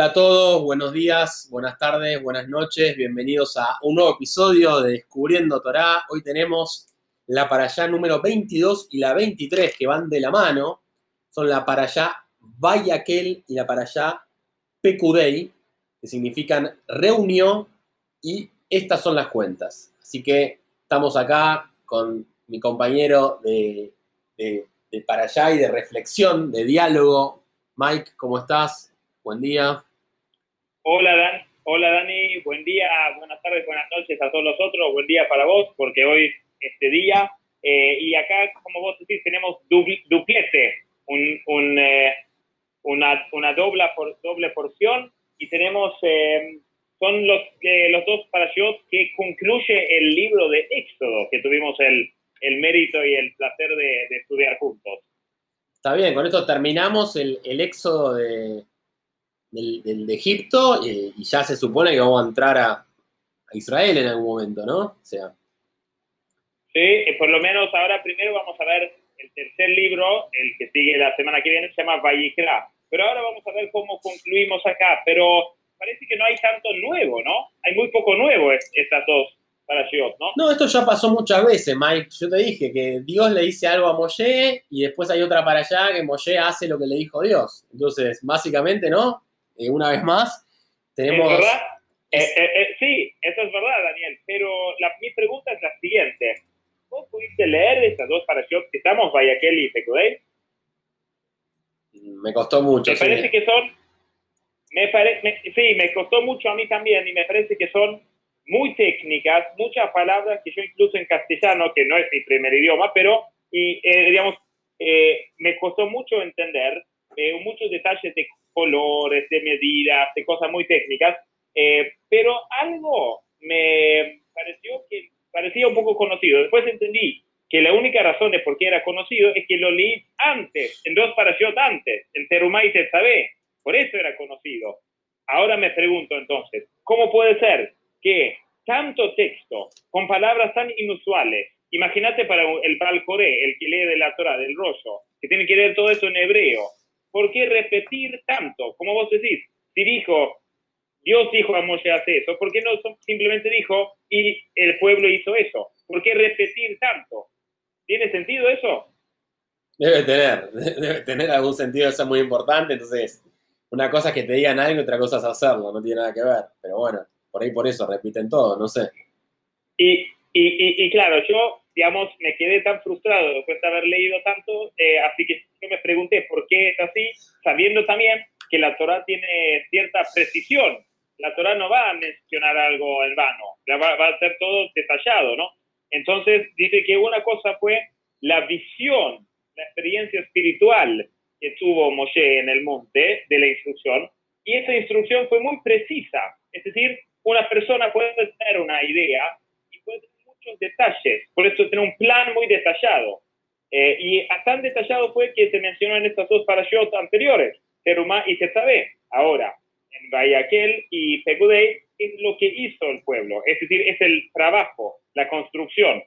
Hola a todos, buenos días, buenas tardes, buenas noches, bienvenidos a un nuevo episodio de Descubriendo Torá. Hoy tenemos la para allá número 22 y la 23 que van de la mano. Son la para allá Vayaquel y la para allá Pecudei, que significan reunión y estas son las cuentas. Así que estamos acá con mi compañero de, de, de para allá y de reflexión, de diálogo. Mike, ¿cómo estás? Buen día. Hola, Dan. Hola, Dani. Buen día, buenas tardes, buenas noches a todos los otros. Buen día para vos, porque hoy este día. Eh, y acá, como vos decís, tenemos duplete, eh, una, una doble, doble porción. Y tenemos, eh, son los, los dos parashot que concluye el libro de Éxodo, que tuvimos el, el mérito y el placer de, de, estudiar juntos. Está bien, con esto terminamos el, el Éxodo de, del, de Egipto y, y, ya se supone que vamos a entrar a, a, Israel en algún momento, ¿no? O sea. Sí, por lo menos ahora primero vamos a ver el tercer libro, el que sigue la semana que viene, se llama Vayikra. Pero ahora vamos a ver cómo concluimos acá. Pero parece que no hay tanto nuevo, ¿no? Hay muy poco nuevo estas dos para Dios, ¿no? No, esto ya pasó muchas veces, Mike. Yo te dije que Dios le dice algo a Moshe y después hay otra para allá que Moshe hace lo que le dijo Dios. Entonces, básicamente, ¿no? Eh, una vez más, tenemos... ¿Es verdad? Eh, eh, sí, eso es verdad, Daniel, pero la, mi pregunta es la siguiente. ¿Vos pudiste leer estas dos parashot que estamos, Vayaquel y Pecudei? Me costó mucho. Me sí. parece que son... Me pare, me, sí, me costó mucho a mí también y me parece que son muy técnicas, muchas palabras que yo incluso en castellano, que no es mi primer idioma, pero, y, eh, digamos, eh, me costó mucho entender eh, muchos detalles de colores, de medidas, de cosas muy técnicas, eh, pero algo me pareció que parecía un poco conocido. Después entendí que la única razón de por qué era conocido es que lo leí antes, en dos parashot antes, en Terumá y Tetzabé. Por eso era conocido. Ahora me pregunto entonces, ¿cómo puede ser que tanto texto con palabras tan inusuales, imagínate para el Baal Coré, el que lee de la Torah, del rollo, que tiene que leer todo eso en hebreo, ¿por qué repetir tanto? Como vos decís, si dijo, Dios dijo a Moshe hace eso, ¿por qué no simplemente dijo y el pueblo hizo eso? ¿Por qué repetir tanto? ¿Tiene sentido eso? Debe tener, debe tener algún sentido, eso es muy importante, entonces una cosa es que te digan algo y otra cosa es hacerlo, no tiene nada que ver, pero bueno, por ahí por eso repiten todo, no sé. Y, y, y, y claro, yo, digamos, me quedé tan frustrado después de haber leído tanto, eh, así que me pregunté por qué es así, sabiendo también que la Torah tiene cierta precisión. La Torah no va a mencionar algo en vano, va, va a ser todo detallado, ¿no? Entonces dice que una cosa fue la visión, la experiencia espiritual que tuvo Moshe en el monte de la instrucción, y esa instrucción fue muy precisa. Es decir, una persona puede tener una idea muchos detalles, por eso tiene un plan muy detallado. Eh, y tan detallado fue que se mencionó en estas dos parashot anteriores, Terumá y Tetzabé. Ahora, en Bayaquel y Pegudei es lo que hizo el pueblo, es decir, es el trabajo, la construcción.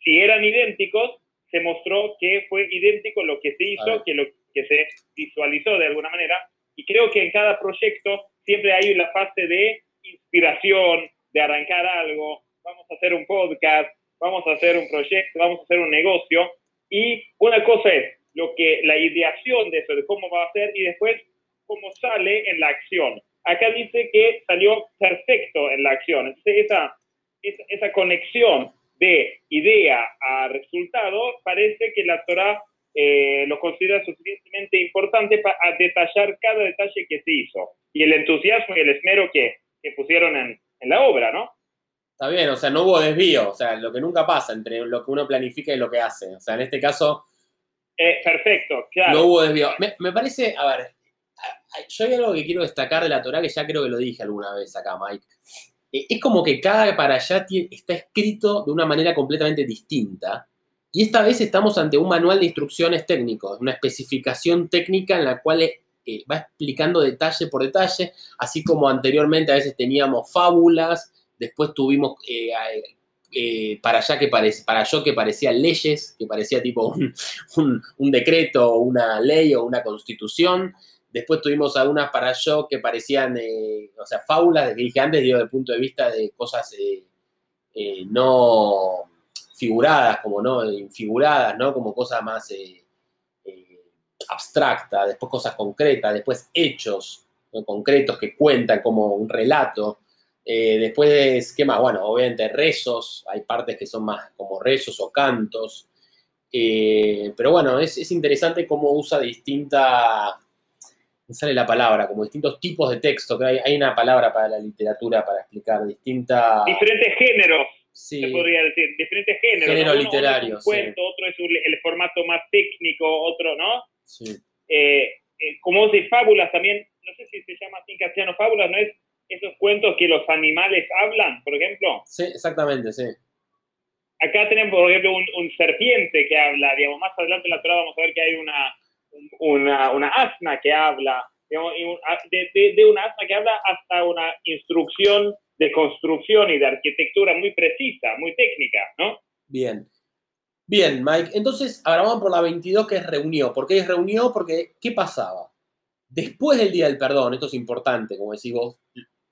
Si eran idénticos, se mostró que fue idéntico lo que se hizo, que lo que se visualizó de alguna manera. Y creo que en cada proyecto siempre hay la fase de inspiración, de arrancar algo, vamos a hacer un podcast, vamos a hacer un proyecto, vamos a hacer un negocio. Y una cosa es lo que la ideación de eso, de cómo va a ser, y después cómo sale en la acción. Acá dice que salió perfecto en la acción. Entonces, esa, esa, esa conexión de idea a resultado, parece que la Torah eh, lo considera suficientemente importante para detallar cada detalle que se hizo y el entusiasmo y el esmero que, que pusieron en, en, la obra, ¿no? Está bien, o sea, no hubo desvío, o sea, lo que nunca pasa entre lo que uno planifica y lo que hace. O sea, en este caso... Eh, perfecto, claro. No hubo desvío. Me, me, parece, a ver, yo hay algo que quiero destacar de la Torah que ya creo que lo dije alguna vez acá, Mike. Es como que cada para allá está escrito de una manera completamente distinta. Y esta vez estamos ante un manual de instrucciones técnicos, una especificación técnica en la cual eh, va explicando detalle por detalle, así como anteriormente a veces teníamos fábulas, después tuvimos eh, eh, para allá que parece, para yo que parecían leyes, que parecía tipo un, decreto, una ley o una constitución. Después tuvimos algunas para yo que parecían, eh, o sea, fábulas, que dije antes, digo, desde el punto de vista de cosas no figuradas, como no infiguradas, ¿no? Como cosas más abstractas, después cosas concretas, después hechos concretos que cuentan como un relato. Después, ¿qué más? Bueno, obviamente rezos, hay partes que son más como rezos o cantos. pero bueno, es, es interesante cómo usa distinta sale la palabra, como distintos tipos de texto, que hay, una palabra para la literatura para explicar distintas... Diferentes géneros, se podría decir, diferentes géneros. Género literario, un cuento, otro es el formato más técnico, otro, ¿no? Sí. Eh, eh, como de fábulas también, no sé si se llama así en castellano fábulas, ¿no es esos cuentos que los animales hablan, por ejemplo? Sí, exactamente, sí. Acá tenemos, por ejemplo, un, un serpiente que habla, digamos, más adelante en la Torah vamos a ver que hay una una, una asna que habla, de, de, una asna que habla hasta una instrucción de construcción y de arquitectura muy precisa, muy técnica, ¿no? Bien. Bien, Mike. Entonces, ahora vamos por la 22 que es reunió. ¿Por qué es reunió? Porque, ¿qué pasaba? Después del Día del Perdón, esto es importante, como decís vos,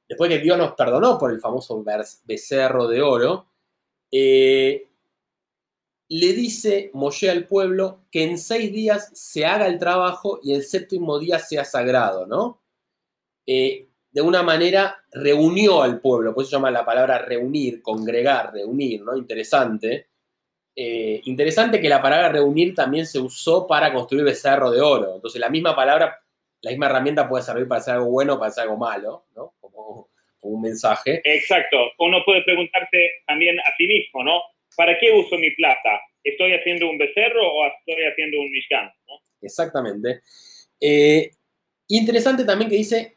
después que Dios nos perdonó por el famoso becerro de oro, eh, le dice Moshe al pueblo que en seis días se haga el trabajo y el séptimo día sea sagrado, ¿no? Eh, de una manera reunió al pueblo, por eso se llama la palabra reunir, congregar, reunir, ¿no? Interesante. Eh, interesante que la palabra reunir también se usó para construir becerro de oro. Entonces la misma palabra, la misma herramienta puede servir para hacer algo bueno o para hacer algo malo, ¿no? Un mensaje. Exacto. Uno puede preguntarse también a sí mismo, ¿no? ¿para qué uso mi plata? ¿Estoy haciendo un becerro o estoy haciendo un mishkan? Exactamente. Eh, interesante también que dice,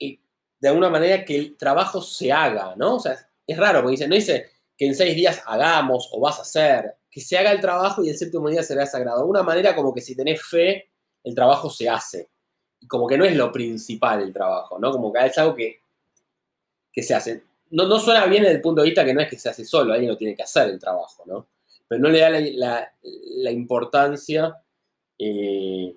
eh, de alguna manera, que el trabajo se haga, ¿no? O sea, es raro, porque dice, no dice que en seis días hagamos o vas a hacer, que se haga el trabajo y el séptimo día será sagrado. De alguna manera, como que si tenés fe, el trabajo se hace. Como que no es lo principal el trabajo, ¿no? Como que es algo que, que se hace no, no suena bien desde el punto de vista que no es que se hace solo, alguien lo tiene que hacer el trabajo, ¿no? Pero no le da la, importancia eh,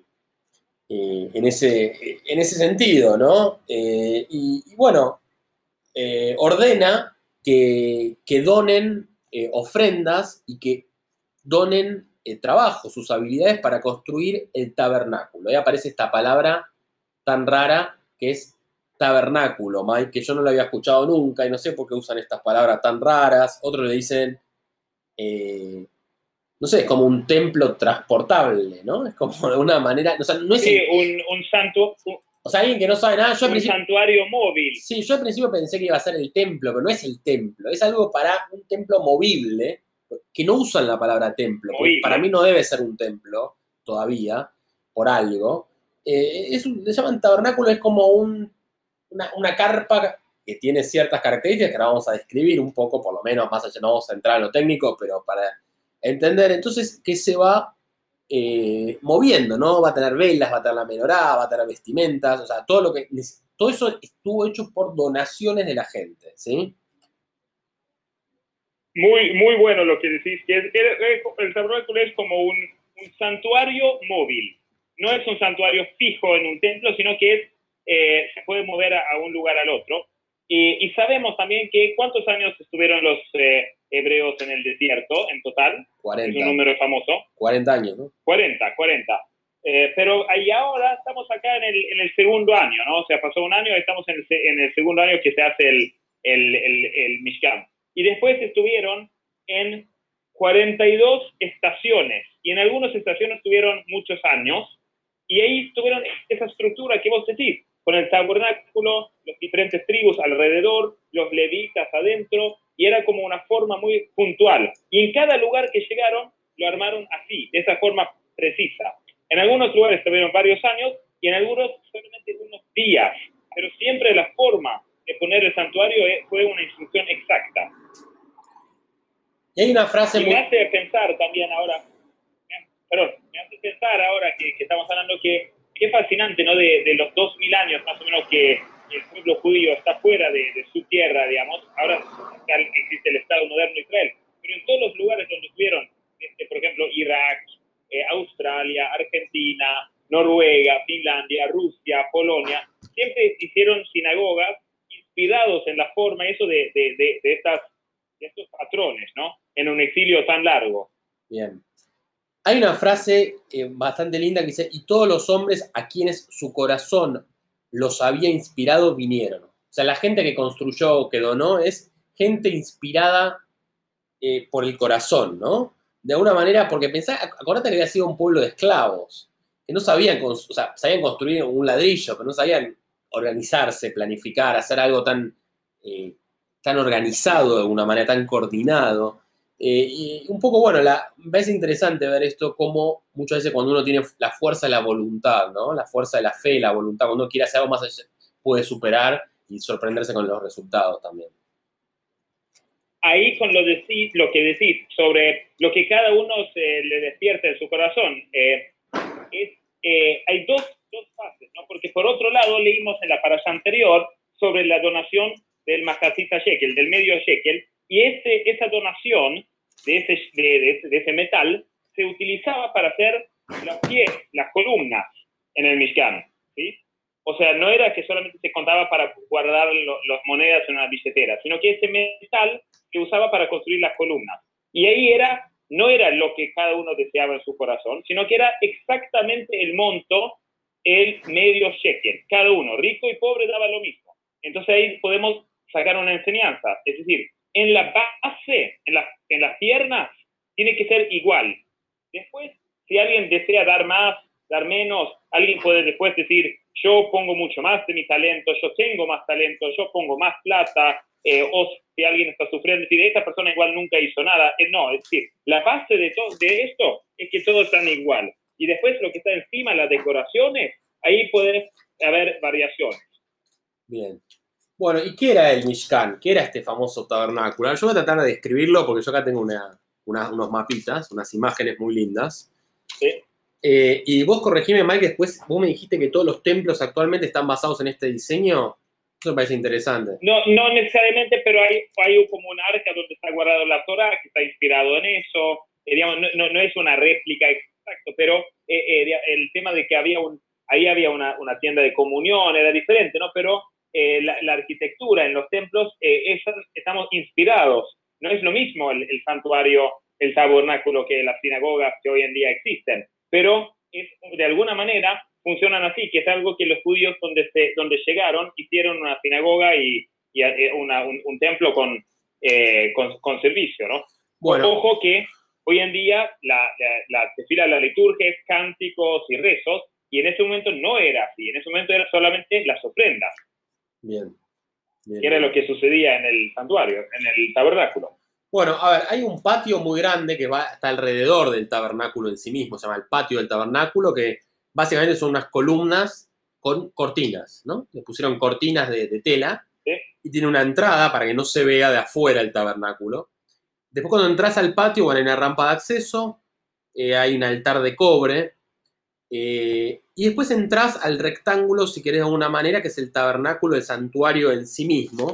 eh, en, ese, en ese sentido, ¿no? Eh, y, bueno, ordena que, que donen ofrendas y que donen trabajo, sus habilidades para construir el tabernáculo. Ahí aparece esta palabra tan rara que es tabernáculo, Mike, que yo no lo había escuchado nunca y no sé por qué usan estas palabras tan raras. Otros le dicen, eh, no sé, es como un templo transportable, ¿no? Es como de una manera, o sea, no es... Sí, un, un santo... o sea, alguien que no sabe nada, yo Un santuario móvil. Sí, yo al principio pensé que iba a ser el templo, pero no es el templo, es algo para un templo movible, que no usan la palabra templo, para mí no debe ser un templo todavía, por algo. Eh, es le llaman tabernáculo, es como un una, carpa que tiene ciertas características que ahora vamos a describir un poco, por lo menos, más allá, no vamos a entrar en lo técnico, pero para entender entonces que se va eh, moviendo, ¿no? Va a tener velas, va a tener la menorá, va a tener vestimentas, o sea, todo lo que todo eso estuvo hecho por donaciones de la gente, ¿sí? Muy, muy bueno lo que decís, que el tabernáculo es como un santuario móvil. No es un santuario fijo en un templo, sino que es eh, se puede mover a, un lugar al otro. Y, sabemos también que cuántos años estuvieron los eh, hebreos en el desierto en total. 40. Es un número famoso. 40 años, ¿no? 40, 40. Eh, pero ahí ahora estamos acá en el, en el, segundo año, ¿no? O sea, pasó un año, estamos en el, en el segundo año que se hace el, el, el, el Mishkan. Y después estuvieron en 42 estaciones. Y en algunas estaciones estuvieron muchos años. Y ahí tuvieron esa estructura que vos decís con el tabernáculo, las diferentes tribus alrededor, los levitas adentro, y era como una forma muy puntual. Y en cada lugar que llegaron, lo armaron así, de esa forma precisa. En algunos lugares tuvieron varios años y en algunos solamente unos días, pero siempre la forma de poner el santuario eh, fue una instrucción exacta. Y hay una frase y me hace pensar también ahora, fascinante, ¿no? De, de los 2000 años más o menos que el pueblo judío está fuera de, su tierra, digamos. Ahora existe el Estado moderno Israel, pero en todos los lugares donde estuvieron, este, por ejemplo, Irak, eh, Australia, Argentina, Noruega, Finlandia, Rusia, Polonia, siempre hicieron sinagogas inspirados en la forma eso de, de, de, de estos patrones, ¿no? En un exilio tan largo. Bien. Hay una frase bastante linda que dice, y todos los hombres a quienes su corazón los había inspirado vinieron. O sea, la gente que construyó o que donó es gente inspirada eh, por el corazón, ¿no? De alguna manera, porque pensá, acordate que había sido un pueblo de esclavos, que no sabían, o sea, sabían construir un ladrillo, pero no sabían organizarse, planificar, hacer algo tan, eh, tan organizado de alguna manera, tan coordinado. Eh, y un poco, bueno, la, es interesante ver esto como muchas veces cuando uno tiene la fuerza de la voluntad, ¿no? La fuerza de la fe y la voluntad, cuando uno quiere hacer algo más allá, puede superar y sorprenderse con los resultados también. Ahí con lo, lo que decís sobre lo que cada uno se le despierta en su corazón, eh, hay dos dos fases, ¿no? Porque por otro lado leímos en la parasha anterior sobre la donación del Mahasita Shekel, del medio Shekel, y ese, esa donación de ese, de, ese, metal se utilizaba para hacer los pies, las columnas en el Mishkan, ¿sí? O sea, no era que solamente se contaba para guardar las monedas en una billetera, sino que ese metal se usaba para construir las columnas. Y ahí era, no era lo que cada uno deseaba en su corazón, sino que era exactamente el monto el medio shekel. Cada uno, rico y pobre, daba lo mismo. Entonces ahí podemos sacar una enseñanza. Es decir, en la base, en, en las piernas, tiene que ser igual. Después, si alguien desea dar más, dar menos, alguien puede después decir, yo pongo mucho más de mi talento, yo tengo más talento, yo pongo más plata, eh, o si alguien está sufriendo, decir, esta persona igual nunca hizo nada. Eh, no, es decir, la base de, todo, de esto es que todos están igual. Y después lo que está encima, las decoraciones, ahí puede haber variaciones. Bien. Bueno, ¿y qué era el Mishkan? ¿Qué era este famoso tabernáculo? Yo voy a tratar de describirlo porque yo acá tengo una, unos mapitas, unas imágenes muy lindas. Sí. Eh, y vos corregime, Mike, después vos me dijiste que todos los templos actualmente están basados en este diseño. Eso me parece interesante. No, no necesariamente, pero hay, hay como un arca donde está guardado la Torah, que está inspirado en eso. Eh, digamos, no, no, es una réplica exacto, pero eh, eh, el tema de que había un, ahí había una, una tienda de comunión, era diferente, ¿no? Pero eh, la, arquitectura en los templos, estamos inspirados. No es lo mismo el, santuario, el tabernáculo que las sinagogas que hoy en día existen, pero es, de alguna manera funcionan así, que es algo que los judíos donde, se, donde llegaron hicieron una sinagoga y, y una, un, templo con, con, con, servicio, ¿no? Bueno. Ojo que Hoy en día la, la, la, la liturgia es cánticos y rezos, y en ese momento no era así, en ese momento era solamente las ofrendas. Bien. bien era lo que sucedía en el santuario, en el tabernáculo. Bueno, a ver, hay un patio muy grande que va está alrededor del tabernáculo en sí mismo, se llama el patio del tabernáculo, que básicamente son unas columnas con cortinas, ¿no? Le pusieron cortinas de, tela y tiene una entrada para que no se vea de afuera el tabernáculo. Después cuando entras al patio, bueno, hay una rampa de acceso, eh, hay un altar de cobre, eh, y después entras al rectángulo, si querés de alguna manera, que es el tabernáculo, el santuario en sí mismo.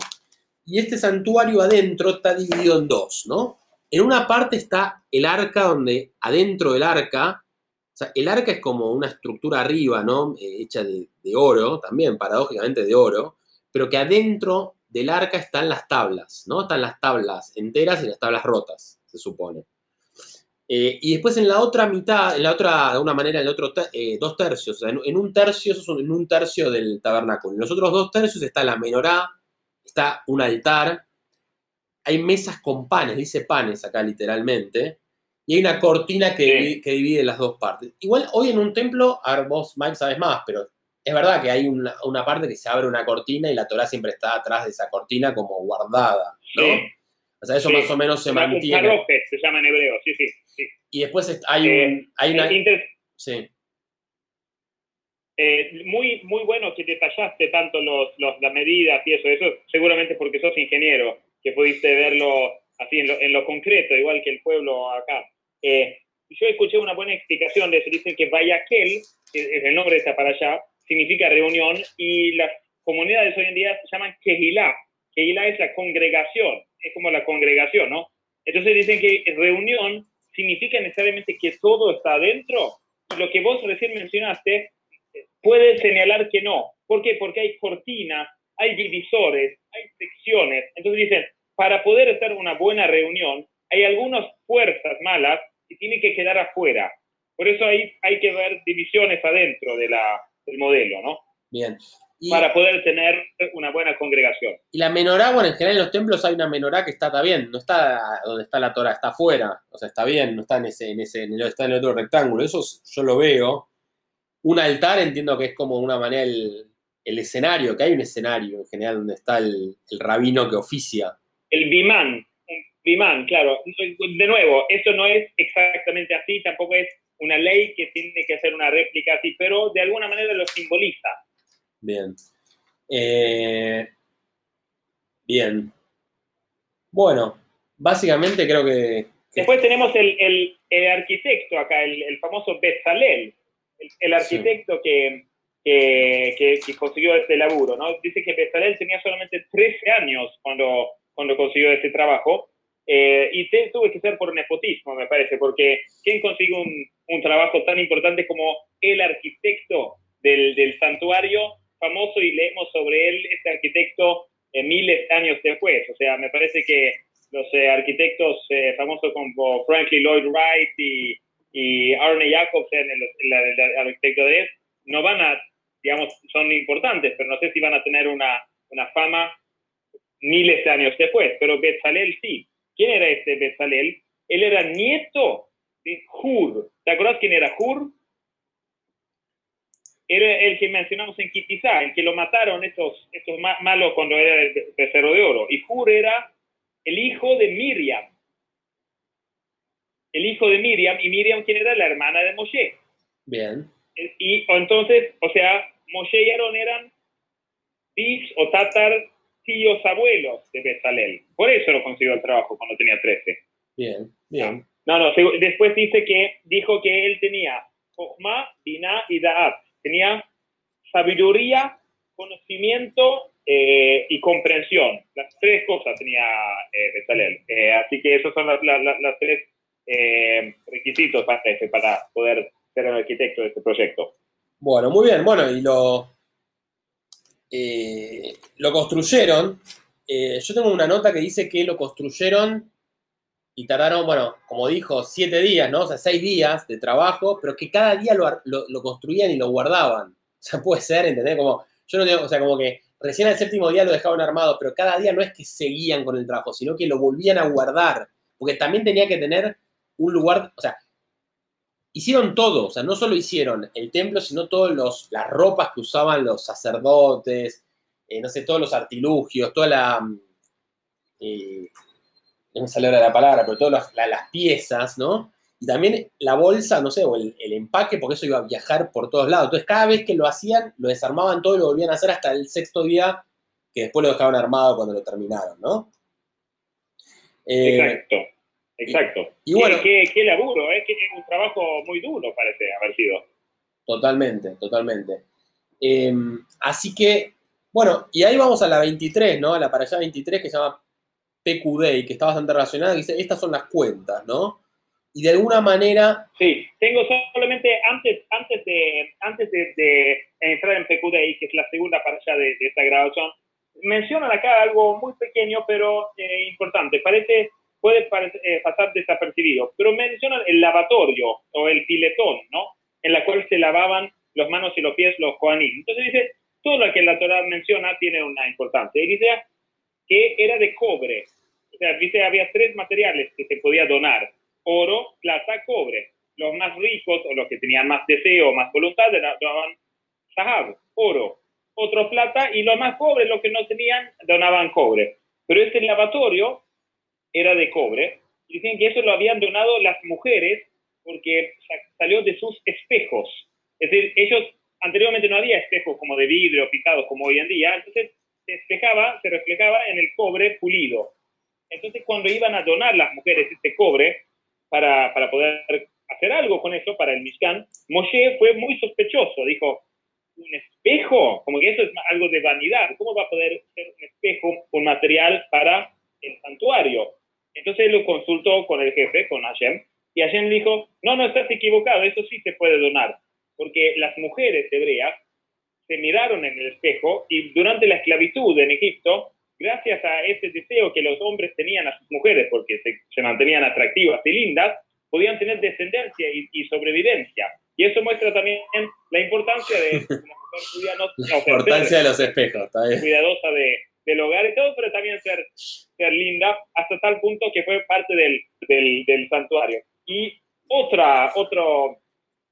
Y este santuario adentro está dividido en dos, ¿no? En una parte está el arca, donde adentro del arca, o sea, el arca es como una estructura arriba, ¿no? Eh, hecha de, de oro, también paradójicamente de oro, pero que adentro del arca están las tablas, ¿no? Están las tablas enteras y las tablas rotas, se supone. Eh, y después en la otra mitad, en la otra, de alguna manera, en el otro eh, dos tercios, o sea, en, un tercio, eso en un tercio del tabernáculo. En los otros dos tercios está la menorá, está un altar, hay mesas con panes, dice panes acá literalmente, y hay una cortina que, que divide las dos partes. Igual hoy en un templo, a ver, vos, Mike, sabes más, pero es verdad que hay una, parte que se abre una cortina y la Torah siempre está atrás de esa cortina como guardada, ¿no? O sea, eso más o menos se mantiene. Se llama en hebreo, sí, sí. Y después hay, un, eh, hay una... Sí. Eh, muy, muy bueno que detallaste tanto los, las medidas y eso, eso seguramente porque sos ingeniero, que pudiste verlo así en lo, en lo concreto, igual que el pueblo acá. Eh, yo escuché una buena explicación de eso, dicen que Vayaquel, es el nombre de esta para allá, significa reunión y las comunidades hoy en día se llaman Kehilá. Kehilá es la congregación, es como la congregación, ¿no? Entonces dicen que reunión significa necesariamente que todo está adentro. Lo que vos recién mencionaste puede señalar que no. ¿Por qué? Porque hay cortinas, hay divisores, hay secciones. Entonces dicen, para poder hacer una buena reunión, hay algunas fuerzas malas que tienen que quedar afuera. Por eso hay, hay que ver divisiones adentro del modelo, ¿no? Bien. Para poder tener una buena congregación. Y la menorá, bueno, en general en los templos hay una menorá que está, está bien, no está donde está la Torah, está afuera, o sea, está bien, no está en ese, en ese, está en el otro rectángulo, eso yo lo veo. Un altar entiendo que es como una manera el, el escenario, que hay un escenario en general donde está el, el rabino que oficia. El bimán, bimán, claro. De nuevo, esto no es exactamente así, tampoco es una ley que tiene que hacer una réplica así, pero de alguna manera lo simboliza. Bien. Eh, bien. Bueno, básicamente creo que... Después tenemos el, arquitecto acá, el, famoso Bezalel, el, arquitecto que, que, consiguió este laburo, ¿no? Dice que Bezalel tenía solamente 13 años cuando, cuando consiguió este trabajo eh, y tuve que ser por nepotismo, me parece, porque ¿quién consigue un, un trabajo tan importante como el arquitecto del, del, santuario famoso y leemos sobre él, este arquitecto, eh, miles de años después? O sea, me parece que los eh, arquitectos famosos como Franklin Lloyd Wright y, y Arne Jacobsen, el, el, arquitecto de él, no van a, digamos, son importantes, pero no sé si van a tener una, una fama miles de años después, pero Bezalel sí. ¿Quién era este Bezalel? Él era nieto de Hur. ¿Te acuerdas quién era Hur? Era el que mencionamos en Kitizá, el que lo mataron estos, estos malos cuando era el becerro de oro. Y Hur era el hijo de Miriam. El hijo de Miriam, y Miriam, ¿quién era? La hermana de Moshe. Bien. Y entonces, o sea, Moshe y Aarón eran bis o tatar tíos abuelos de Bezalel. Por eso lo consiguió el trabajo cuando tenía 13. Bien, bien. No, no, después dice que dijo que él tenía Jochma, Binah y Da'at. Tenía sabiduría, conocimiento eh, y comprensión. Las tres cosas tenía eh. Eh, así que esos son los tres requisitos para, para poder ser el arquitecto de este proyecto. Bueno, muy bien. Bueno, y lo, lo construyeron. yo tengo una nota que dice que lo construyeron y tardaron, bueno, como dijo, siete días, ¿no? O sea, seis días de trabajo, pero que cada día lo, construían y lo guardaban. O sea, puede ser, ¿entendés? Como, yo no digo, o sea, como que recién al séptimo día lo dejaban armado, pero cada día no es que seguían con el trabajo, sino que lo volvían a guardar, porque también tenía que tener un lugar, o sea, hicieron todo, o sea, no solo hicieron el templo, sino todas las ropas que usaban los sacerdotes, eh, no sé, todos los artilugios, toda la... Mm, eh, no me sale la palabra, pero todas las, piezas, ¿no? Y también la bolsa, no sé, o el, empaque, porque eso iba a viajar por todos lados. Entonces, cada vez que lo hacían, lo desarmaban todo y lo volvían a hacer hasta el sexto día, que después lo dejaban armado cuando lo terminaron, ¿no? Eh, exacto, exacto. Y, bueno, qué, laburo, ¿eh? es un trabajo muy duro parece haber sido. Totalmente, totalmente. Em, así que, bueno, y ahí vamos a la 23, ¿no? A la para allá 23 que se llama PQD, que está bastante relacionada, dice, estas son las cuentas, ¿no? Y de alguna manera... Sí, tengo solamente, antes, antes, de, antes de, entrar en PQD, que es la segunda para allá de, esta grabación, mencionan acá algo muy pequeño, pero eh, importante. Parece, puede eh, pasar desapercibido, pero mencionan el lavatorio o el piletón, ¿no? En la cual se lavaban los manos y los pies los Kohanim. Entonces dice, todo lo que la Torah menciona tiene una importancia. Y dice, que era de cobre. O sea, dice, había tres materiales que se podía donar. Oro, plata, cobre. Los más ricos o los que tenían más deseo, más voluntad, donaban sahab, oro. Otro plata y los más pobres, los que no tenían, donaban cobre. Pero este lavatorio era de cobre. Y dicen que eso lo habían donado las mujeres porque salió de sus espejos. Es decir, ellos anteriormente no había espejos como de vidrio picados como hoy en día. Entonces se se reflejaba en el cobre pulido. Entonces, cuando iban a donar las mujeres este cobre para, para poder hacer algo con eso para el Mishkan, Moshe fue muy sospechoso. Dijo, ¿un espejo? Como que eso es algo de vanidad. ¿Cómo va a poder ser un espejo un material para el santuario? Entonces lo consultó con el jefe, con Hashem, y Hashem dijo, no, no estás equivocado, eso sí se puede donar, porque las mujeres hebreas se miraron en el espejo y durante la esclavitud en Egipto, gracias a ese deseo que los hombres tenían a sus mujeres, porque se, mantenían atractivas y lindas, podían tener descendencia y, sobrevivencia. Y eso muestra también la importancia de, la importancia de los espejos, cuidadosa de, del hogar y todo, pero también ser, ser linda, hasta tal punto que fue parte del, del, del santuario. Y otra, otro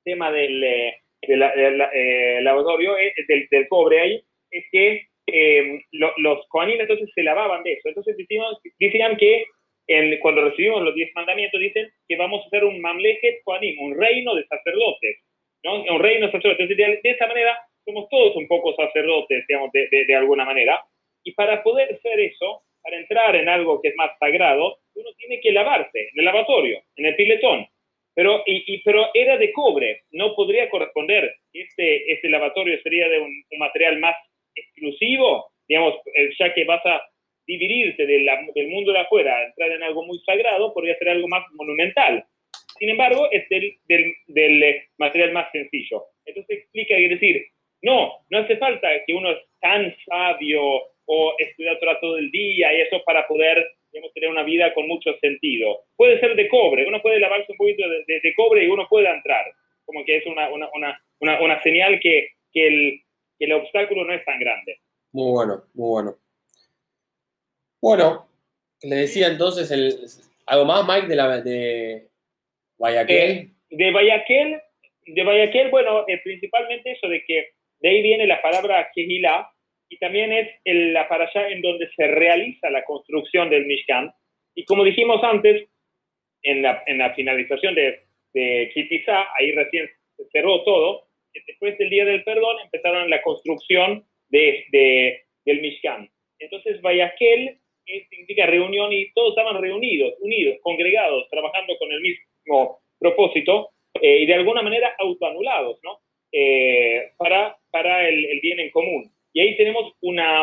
tema del, eh, del, eh, laboratorio, eh, del, del, cobre ahí, es que los coanim entonces se lavaban de eso. Entonces decían, que cuando recibimos los diez mandamientos, dicen que vamos a hacer un mamlejet coanim, un reino de sacerdotes, ¿no? Un reino de sacerdotes. De, de esa manera somos todos un poco sacerdotes, digamos, de, de, de alguna manera. Y para poder hacer eso, para entrar en algo que es más sagrado, uno tiene que lavarse en el lavatorio, en el piletón. Pero, y, pero era de cobre, no podría corresponder. Este, este lavatorio sería de un, material más exclusivo, digamos, eh, ya que vas a dividirte del mundo de afuera, entrar en algo muy sagrado, podría ser algo más monumental. Sin embargo, es del, del, del eh, material más sencillo. Entonces explica, es decir, no, no hace falta que uno es tan sabio o estudiar todo el día y eso para poder tener una vida con mucho sentido. Puede ser de cobre, uno puede de, cobre y uno puede entrar, como que es una, una, una, una señal que, que, el, que el obstáculo no es tan grande. Muy bueno, muy bueno. Bueno, le decía entonces el, algo más, Mike, de, la, de Guayaquil. Eh, de Guayaquil, de Guayaquil, bueno, eh, principalmente eso de que de ahí viene la palabra Kehilá, y también es el, la parasha en donde se realiza la construcción del Mishkan. Y como dijimos antes, en la, en la finalización de, de Kitizá, ahí recién cerró todo, y después del Día del Perdón empezaron la construcción de, de del Mishkan. Entonces, Vayaquel significa reunión y todos estaban reunidos, unidos, congregados, trabajando con el mismo propósito eh, y de alguna manera autoanulados, ¿no? Eh, para, para el, el bien en común. Y ahí tenemos una,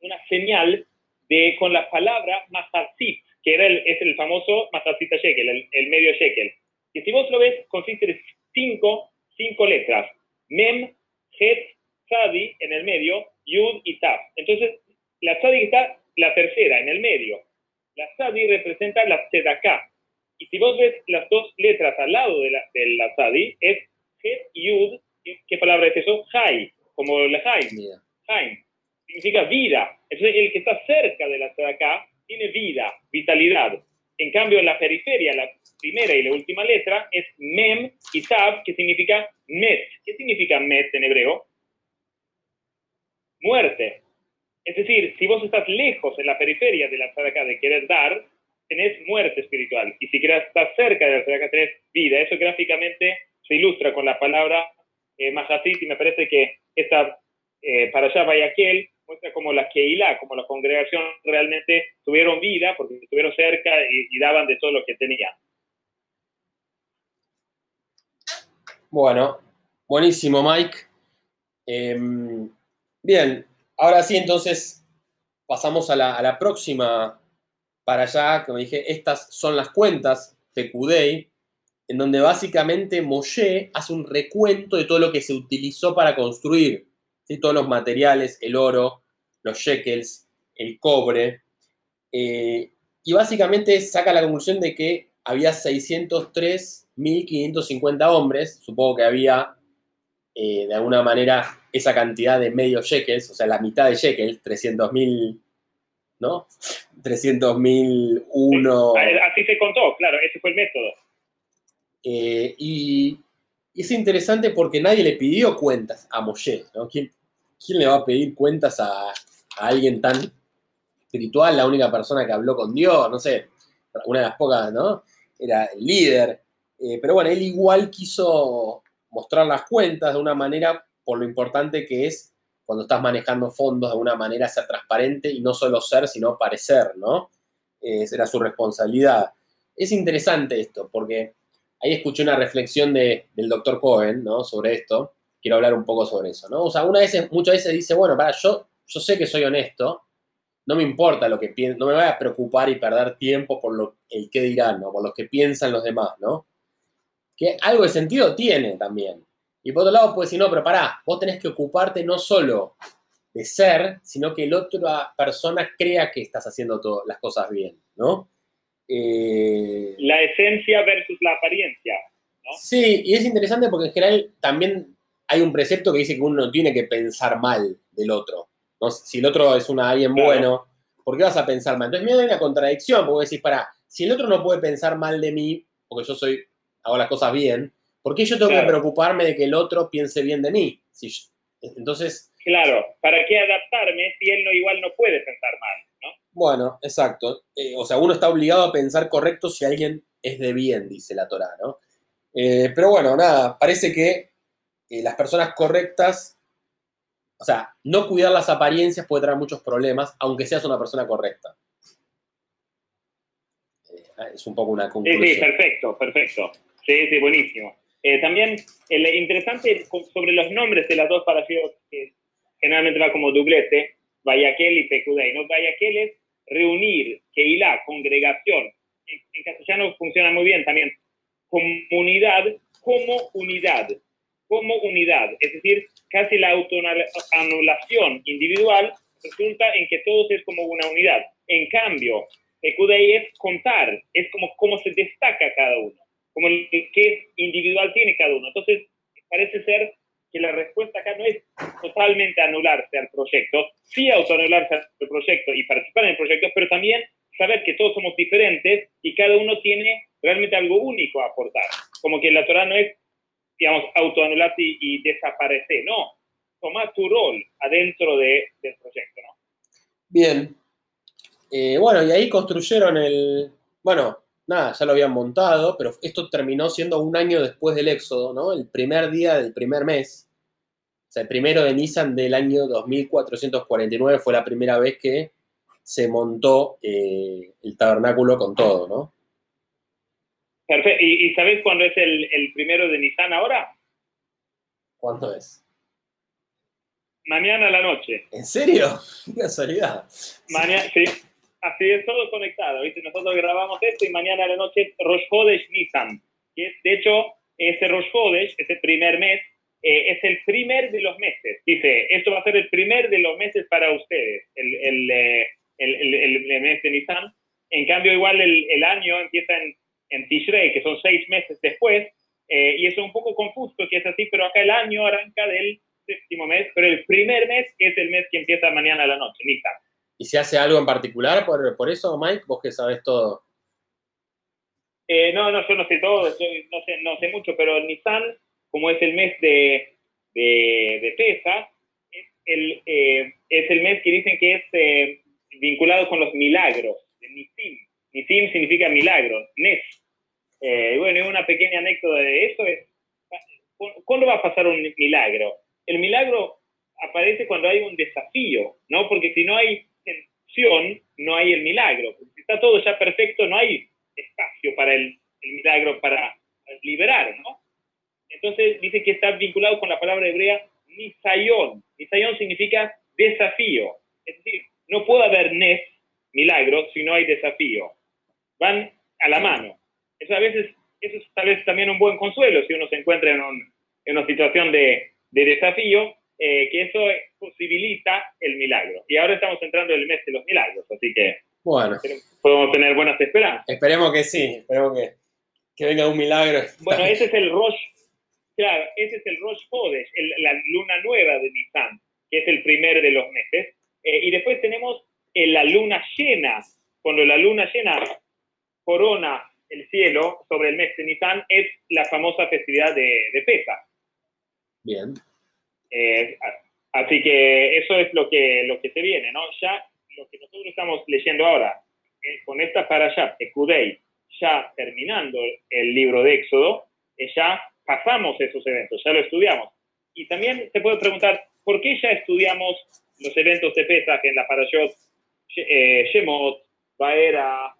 una señal de, con la palabra Masatzit, que era el, es el famoso Masatzit Shekel, el, el, medio Shekel. Y si vos lo ves, consiste de cinco, cinco letras. Mem, Het, Tzadi en el medio, Yud y Tav. Entonces, la Tzadi está la tercera, en el medio. La Tzadi representa la Tzedaká. Y si vos ves las dos letras al lado de la, de la Tzadi, es Het, Yud, ¿qué palabra es eso? Jai como la Jaime. Jaime significa vida. Entonces, el que está cerca de la acá tiene vida, vitalidad. En cambio, en la periferia, la primera y la última letra es mem y tab, que significa met. ¿Qué significa met en hebreo? Muerte. Es decir, si vos estás lejos en la periferia de la acá de querer dar, tenés muerte espiritual. Y si querés estar cerca de la acá, tenés vida. Eso gráficamente se ilustra con la palabra eh, y me parece que esta, eh, para allá Vayaquel, muestra como la Keilah, como la congregación realmente tuvieron vida porque estuvieron cerca y, daban de todo lo que tenían. Bueno, buenísimo Mike. Em, bien, ahora sí entonces pasamos a la, a la próxima para allá, como dije, estas son las cuentas de Kudei en donde básicamente Moshe hace un recuento de todo lo que se utilizó para construir, todos los materiales, el oro, los shekels, el cobre, eh, y básicamente saca la conclusión de que había 603.550 hombres, supongo que había eh, de alguna manera esa cantidad de medio shekels, o sea, la mitad de shekels, 300.000, ¿no? 300.001. Así se contó, claro, ese fue el método. Eh, y, es interesante porque nadie le pidió cuentas a Moshe, ¿no? ¿Quién, le va a pedir cuentas a, alguien tan espiritual, la única persona que habló con Dios? No sé, una de las pocas, ¿no? Era el líder. Eh, pero bueno, él igual quiso mostrar las cuentas de una manera por lo importante que es cuando estás manejando fondos de una manera ser transparente y no solo ser, sino parecer, ¿no? Eh, era su responsabilidad. Es interesante esto, porque ahí escuché una reflexión del doctor Cohen, ¿no? Sobre esto. Quiero hablar un poco sobre eso, ¿no? O sea, una vez, muchas veces dice, bueno, para, yo, yo sé que soy honesto, no me importa lo que pienso, no me voy a preocupar y perder tiempo por lo, el qué dirán, ¿no? Por lo que piensan los demás, ¿no? Que algo de sentido tiene también. Y por otro lado, puede decir, no, pero pará, vos tenés que ocuparte no solo de ser, sino que la otra persona crea que estás haciendo todo, las cosas bien, ¿no? Eh, la esencia versus la apariencia, ¿no? Sí, y es interesante porque en general también hay un precepto que dice que uno no tiene que pensar mal del otro. ¿no? Si el otro es una, alguien bueno, ¿por qué vas a pensar mal? Entonces, mira, hay una contradicción, porque decís, para, si el otro no puede pensar mal de mí, porque yo soy, hago las cosas bien, ¿por qué yo tengo que preocuparme de que el otro piense bien de mí? Si entonces... Claro, ¿para qué adaptarme si él no igual no puede pensar mal? ¿no? Bueno, exacto. Eh, o sea, uno está obligado a pensar correcto si alguien es de bien, dice la Torah, ¿no? Eh, pero bueno, nada, parece que eh, las personas correctas, o sea, no cuidar las apariencias puede traer muchos problemas, aunque seas una persona correcta. es un poco una conclusión. Sí, sí, perfecto, perfecto. Sí, sí, buenísimo. también el interesante sobre los nombres de las dos que generalmente va como doblete, Vayaquel y Pecudei. ¿no? Vayaquel es reunir, Keilah, congregación. En, castellano funciona muy bien también. Comunidad como unidad. Como unidad. Es decir, casi la autoanulación individual resulta en que todos es como una unidad. En cambio, Pecudei es contar, es como cómo se destaca cada uno, como el, qué individual tiene cada uno. Entonces, parece ser que la respuesta acá no es totalmente anularse al proyecto, sí autoanularse al proyecto y participar en el proyecto, pero también saber que todos somos diferentes y cada uno tiene realmente algo único a aportar. Como que la Torah no es, digamos, autoanularte y, desaparecer, no. Toma tu rol adentro de, del proyecto, ¿no? Bien. Eh, bueno, y ahí construyeron el. Bueno, nada, ya lo habían montado, pero esto terminó siendo un año después del éxodo, ¿no? El primer día del primer mes. O sea, el primero de Nissan del año 2449 fue la primera vez que se montó eh, el tabernáculo con todo, ¿no? Perfecto. ¿Y, sabes cuándo es el, primero de Nissan ahora? ¿Cuándo es? Mañana a la noche. ¿En serio? Qué casualidad. Mañana, sí. Así es, todo conectado. ¿viste? Nosotros grabamos esto y mañana a la noche es Rosh Hodesh Nissan. de hecho, ese Rosh Hodesh, ese primer mes, eh, es el primer de los meses. Dice, esto va a ser el primer de los meses para ustedes, el, el, eh, el, el mes de Nissan. En cambio, igual el, año empieza en, en Tishrei, que son seis meses después, eh, y eso es un poco confuso que es así, pero acá el año arranca del séptimo mes, pero el primer mes es el mes que empieza mañana a la noche, Nissan. ¿Y se hace algo en particular por, por eso, Mike? Vos que sabes todo. Eh, no, no, yo no sé todo, no, sé, no sé mucho, pero Nissan, como es el mes de, de, Pesa, es el, eh, es el mes que dicen que es eh, vinculado con los milagros, de Nisim. Nisim significa milagro, Nes. Y bueno, una pequeña anécdota de eso es, ¿cuándo va a pasar un milagro? El milagro aparece cuando hay un desafío, ¿no? Porque si no hay no hay el milagro. Si está todo ya perfecto, no hay espacio para el, milagro, para liberar, ¿no? Entonces dice que está vinculado con la palabra hebrea nisayón. Nisayón significa desafío. Es decir, no puede haber nes, milagro, si no hay desafío. Van a la mano. Eso a veces, eso es tal vez también un buen consuelo si uno se encuentra en, en una situación de, de desafío, eh, que eso posibilita el milagro. Y ahora estamos entrando en el mes de los milagros, así que bueno. podemos tener buenas esperanzas. Esperemos que sí, esperemos que, que venga un milagro. Bueno, ese es el Rosh, claro, ese es el Rosh Hodesh, la luna nueva de Nisan, que es el primer de los meses. Eh, y después tenemos eh, la luna llena, cuando la luna llena corona el cielo sobre el mes de Nisan, es la famosa festividad de, de Pesa. Bien. Eh, así que eso es lo que, lo que se viene, ¿no? Ya lo que nosotros estamos leyendo ahora, eh, con esta allá, Ekudei, ya terminando el libro de Éxodo, eh, ya pasamos esos eventos, ya lo estudiamos. Y también se puede preguntar, ¿por qué ya estudiamos los eventos de Pesach en la Parashot Shemot, Baera,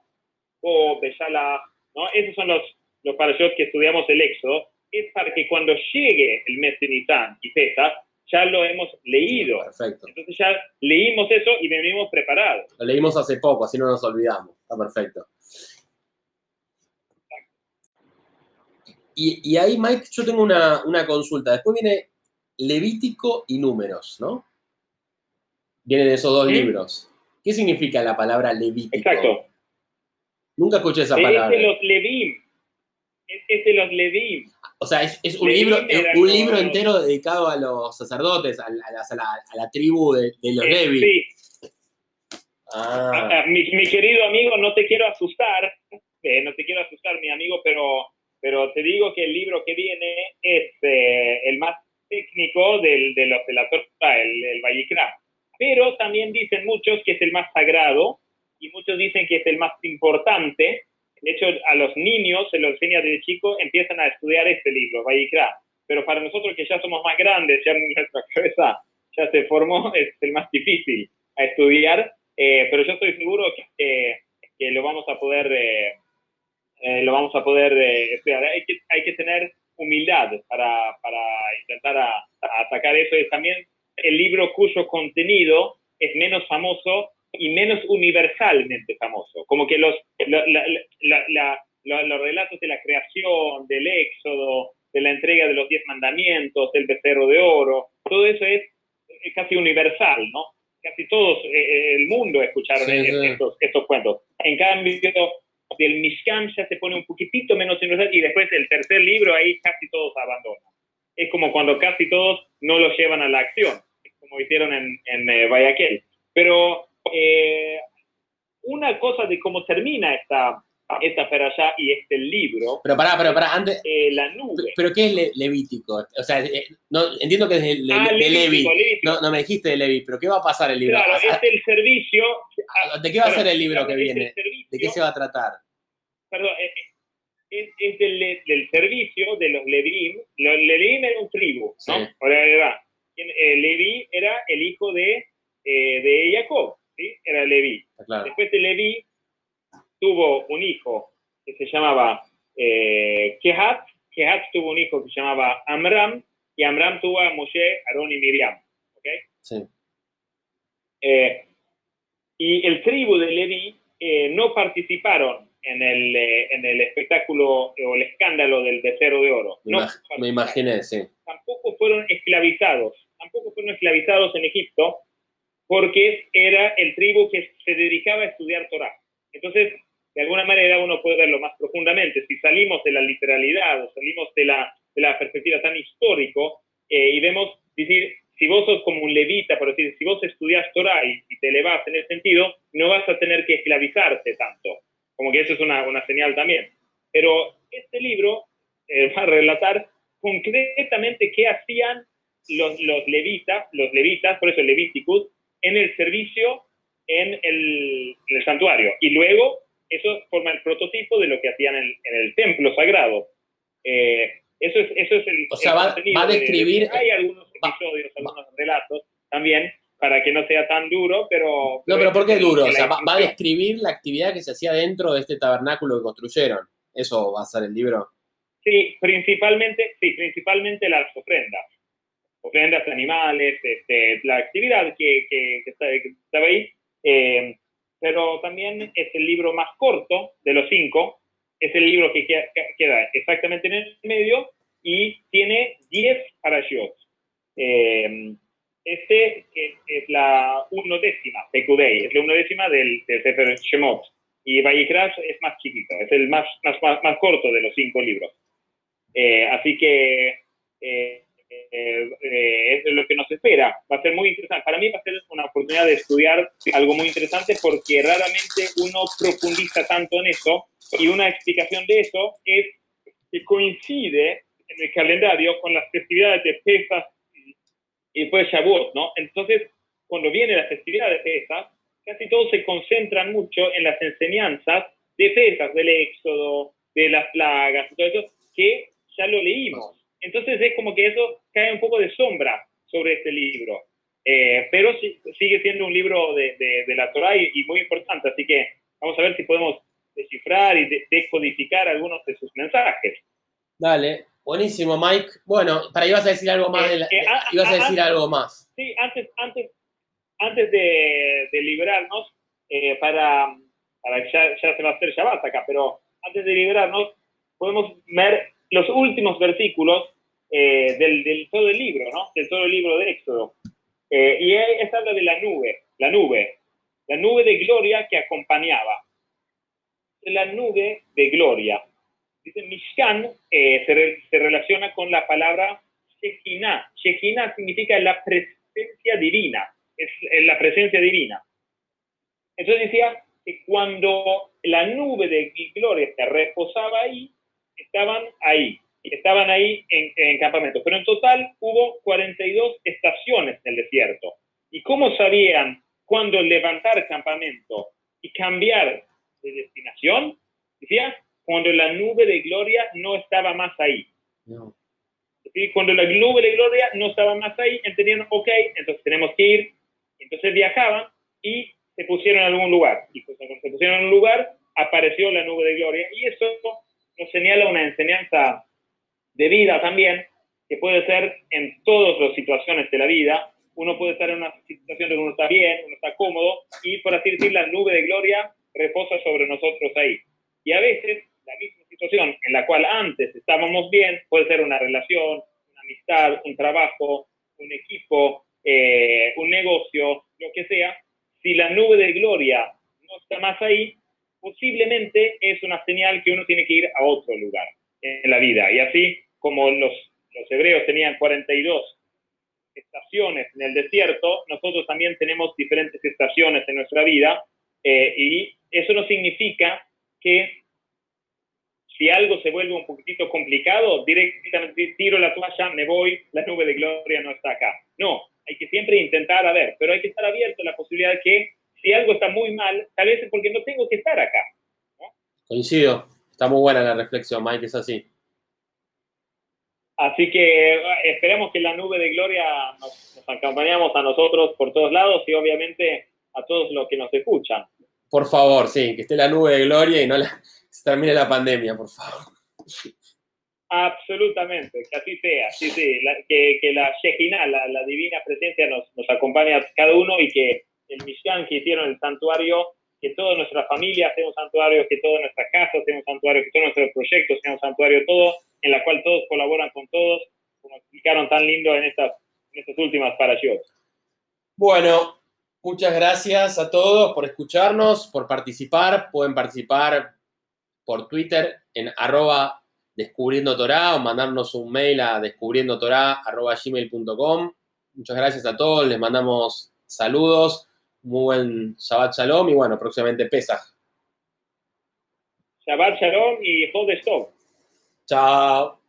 O, Beshalach, ¿no? Esos son los, los Parashot que estudiamos el Éxodo, es para que cuando llegue el mes de Nisan y Pesach, ya lo hemos leído. Perfecto. Entonces ya leímos eso y venimos preparados. Lo leímos hace poco, así no nos olvidamos. Está perfecto. Y, y ahí, Mike, yo tengo una, una consulta. Después viene Levítico y Números, ¿no? Vienen esos dos ¿Sí? libros. ¿Qué significa la palabra Levítico? Exacto. Nunca escuché esa Es palabra. de los Levim. Es, es de los Levim. O sea, es, es un, libro, un los- libro entero dedicado a los sacerdotes, a la, a la- a la- tribu de, de los Eh, Levi. sí. Ah, mi, mi querido amigo, no te quiero asustar, eh, no te quiero asustar, mi amigo, pero, pero te digo que el libro que viene es eh, el más técnico del, de los de la Torah, el, el. Pero también dicen muchos que es el más sagrado y muchos dicen que es el más importante. De hecho, a los niños se los enseña desde chico, empiezan a estudiar este libro, Vayikra. Pero para nosotros que ya somos más grandes, ya en nuestra cabeza ya se formó, es el más difícil a estudiar. Eh, pero yo estoy seguro que, que- que lo vamos a poder eh, eh, lo vamos a poder eh, estudiar. Hay que, hay que tener humildad para, para intentar a- a atacar eso. Es también el libro cuyo contenido es menos famoso y menos universalmente famoso. Como que los, la- la- la- los relatos de la creación, del éxodo, de la entrega de los diez mandamientos, del becerro de oro, todo eso es eh, casi universal, ¿no? Casi todos, eh, el mundo escucharon Sí, sí. Estos, estos cuentos. En cambio, del Mishkan ya se pone un poquitito menos universal y después el tercer libro ahí casi todos abandonan. Es como cuando casi todos no lo llevan a la acción, como hicieron en, en eh. Pero eh, una cosa de cómo termina esta, esta allá y este libro, pero pará, pero pará, antes. eh, la nube. ¿Pero qué es le- Levítico? O sea, eh, no, entiendo que es de, de- Ah, de Levi. No, no me dijiste de Levi, pero ¿qué va a pasar el libro? Claro, ¿A- es el servicio. ¿De qué va a ser el libro Claro, que viene? servicio- ¿De qué se va a tratar? perdón, es, es del, del servicio de los Levim. Los Levim era un tribu, ¿no? Sí. Ahora, era, Leví era el hijo de, eh, de Jacob, ¿sí? Era Leví. Está claro. Después de Leví tuvo un hijo que se llamaba eh, Kehat. Kehat tuvo un hijo que se llamaba Amram y Amram tuvo a Moshe, Aarón y Miriam. ¿ok? Sí. Eh, y el tribu de Leví eh, no participaron en el, eh, en el espectáculo eh, o el escándalo del becerro de oro. Me, No imag- me imaginé, sí. Tampoco fueron esclavizados. Tampoco fueron esclavizados en Egipto porque era el tribu que se dedicaba a estudiar Torah. Entonces, de alguna manera uno puede verlo más profundamente. Si salimos de la literalidad o salimos de la, de la perspectiva tan histórico eh, y vemos, decir, si vos sos como un levita, por decir, si vos estudias Torah y, y te elevás en ese sentido, no vas a tener que esclavizarte tanto. Como que eso es una, una señal también. Pero este libro eh, va a relatar concretamente qué hacían los, los levitas, los levitas, por eso Leviticus, en el servicio en el, en el santuario. Y luego eso forma el prototipo de lo que hacían en, en el templo sagrado. Eh, eso, es, eso es el. O sea, el va- va a de- de- describir- hay algunos va- episodios, algunos relatos también, para que no sea tan duro, pero. No, pero ¿por qué es duro? O sea, va, va a describir la actividad que se hacía dentro de este tabernáculo que construyeron. Eso va a ser el libro. Sí, principalmente, sí, principalmente las ofrendas. Ofrendas animales, este, la actividad que, que, que está- que estaba ahí. eh, pero también es el libro más corto de los cinco. Es el libro que queda, que queda exactamente en el medio y tiene 10 parashot. Eh, este que es la unodécima, Pekudei, es la unodécima del, del Sefer Shemot. Y Vayikra es más chiquito, es el más, más, más, más corto de los cinco libros. Eh, así que eh, eh, eh, es lo que nos espera. Va a ser muy interesante. Para mí va a ser una oportunidad de estudiar algo muy interesante porque raramente uno profundiza tanto en eso y una explicación de eso es que coincide en el calendario con las festividades de Pesach y- después Shavuot, ¿no? Entonces, cuando viene la festividad de Pesach, casi todos se concentran mucho en las enseñanzas de Pesach, del Éxodo, de las plagas, todo eso, que ya lo leímos. Entonces es como que eso cae un poco de sombra sobre este libro. Eh, pero sí- sigue siendo un libro de, de- de la Torah y, y muy importante, así que vamos a ver si podemos descifrar y de- decodificar algunos de sus mensajes. Dale. Buenísimo, Mike. Bueno, para ibas a decir algo más. de la- Eh, eh, ah, ibas a decir ah. algo más. Sí, antes, antes, antes de, liberarnos, eh, para, para ya, ya se va a hacer Shabbat acá, pero antes de liberarnos, podemos ver los últimos versículos eh, del, del, todo el libro, ¿no? Del todo el libro de Éxodo. Eh, y es habla de la nube, la nube, la nube de gloria que acompañaba. La nube de gloria. Dice, Mishkan eh, se, se, relaciona con la palabra Shekinah. Shekinah significa la presencia divina, es, es la presencia divina. Entonces decía que cuando la nube de gloria se reposaba ahí, estaban ahí, estaban ahí en, en campamento. Pero en total hubo 42 estaciones en el desierto. ¿Y cómo sabían cuándo levantar campamento y cambiar de destinación? Decía, cuando la nube de gloria no estaba más ahí. No. Cuando la nube de gloria no estaba más ahí, entendieron, ok, entonces tenemos que ir. Entonces viajaban y se pusieron en algún lugar. Y pues, cuando se pusieron en un lugar, apareció la nube de gloria. Y eso nos señala una enseñanza de vida también, que puede ser en todas las situaciones de la vida. Uno puede estar en una situación donde uno está bien, uno está cómodo, y por así decir, la nube de gloria reposa sobre nosotros ahí. Y a veces la misma situación en la cual antes estábamos bien, puede ser una relación, una amistad, un trabajo, un equipo, eh, un negocio, lo que sea, si la nube de gloria no está más ahí, posiblemente es una señal que uno tiene que ir a otro lugar en la vida. Y así como los, los hebreos tenían 42 estaciones en el desierto, nosotros también tenemos diferentes estaciones en nuestra vida eh, y eso no significa que si algo se vuelve un poquitito complicado, directamente tiro la toalla, me voy, la nube de gloria no está acá. No, hay que siempre intentar a ver, pero hay que estar abierto a la posibilidad de que si algo está muy mal, tal vez es porque no tengo que estar acá. Coincido, está muy buena la reflexión, Mike, es así. Así que esperemos que la nube de gloria nos, nos acompañamos a nosotros por todos lados y obviamente a todos los que nos escuchan. Por favor, sí, que esté la nube de gloria y no la, se termine la pandemia, por favor. Absolutamente, que así sea, sí, sí, que, que, la Shekhinah, la, la, divina presencia nos, nos acompañe a cada uno y que el Mishkan que hicieron el santuario, que toda nuestra familia sea un santuario, que toda nuestra casa sea un santuario, que todos nuestros proyectos sean un santuario, todo, en la cual todos colaboran con todos, como explicaron tan lindo en estas, en estas últimas parashiot. Bueno, muchas gracias a todos por escucharnos, por participar. Pueden participar por Twitter en arroba descubriendo Torah o mandarnos un mail a descubriendotorah.gmail.com. Muchas gracias a todos, les mandamos saludos, muy buen Shabbat Shalom y bueno, próximamente Pesach. Shabbat Shalom y Stop. Ciao.